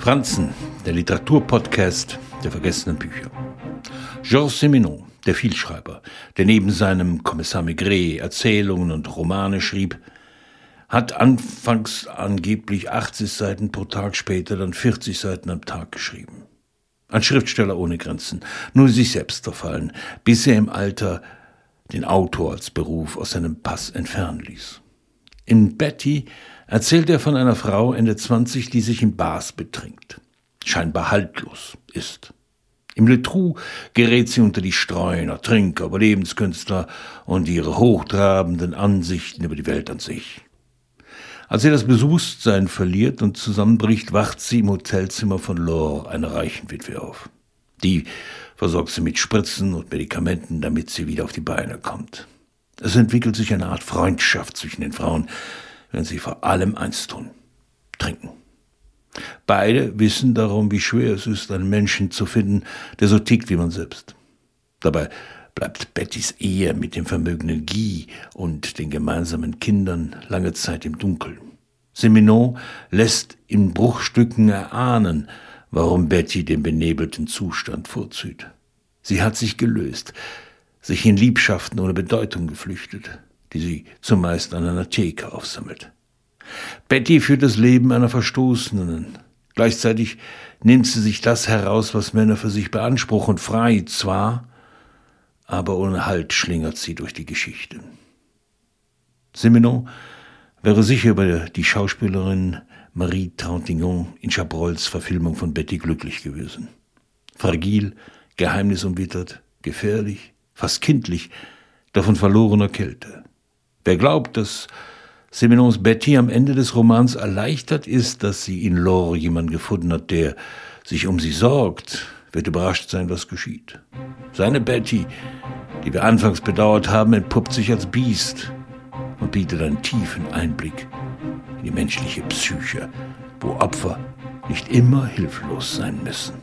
Franzen, der Literaturpodcast der vergessenen Bücher. Georges Simenon, der Vielschreiber, der neben seinem Kommissar Maigret Erzählungen und Romane schrieb, hat anfangs angeblich 80 Seiten pro Tag, später dann 40 Seiten am Tag geschrieben. Ein Schriftsteller ohne Grenzen, nur sich selbst verfallen, bis er im Alter den Autor als Beruf aus seinem Pass entfernen ließ. In Betty erzählt er von einer Frau Ende 20, die sich in Bars betrinkt, scheinbar haltlos ist. Im Letrou gerät sie unter die Streuner, Trinker, Überlebenskünstler und ihre hochtrabenden Ansichten über die Welt an sich. Als sie das Bewusstsein verliert und zusammenbricht, wacht sie im Hotelzimmer von Laure, einer reichen Witwe, auf. Die versorgt sie mit Spritzen und Medikamenten, damit sie wieder auf die Beine kommt. Es entwickelt sich eine Art Freundschaft zwischen den Frauen, wenn sie vor allem eins tun, trinken. Beide wissen darum, wie schwer es ist, einen Menschen zu finden, der so tickt wie man selbst. Dabei bleibt Bettys Ehe mit dem vermögenden Guy und den gemeinsamen Kindern lange Zeit im Dunkeln. Seminon lässt in Bruchstücken erahnen, warum Betty den benebelten Zustand vorzieht. Sie hat sich gelöst, sich in Liebschaften ohne Bedeutung geflüchtet, die sie zumeist an einer Theke aufsammelt. Betty führt das Leben einer Verstoßenen. Gleichzeitig nimmt sie sich das heraus, was Männer für sich beanspruchen, frei zwar, aber ohne Halt schlingert sie durch die Geschichte. Simenon wäre sicher über die Schauspielerin Marie Trintignant in Chabrolles Verfilmung von Betty glücklich gewesen. Fragil, geheimnisumwittert, gefährlich, fast kindlich, doch von verlorener Kälte. Wer glaubt, dass Simenons Betty am Ende des Romans erleichtert ist, dass sie in Laure jemand gefunden hat, der sich um sie sorgt, wird überrascht sein, was geschieht. Seine Betty, die wir anfangs bedauert haben, entpuppt sich als Biest und bietet einen tiefen Einblick in die menschliche Psyche, wo Opfer nicht immer hilflos sein müssen.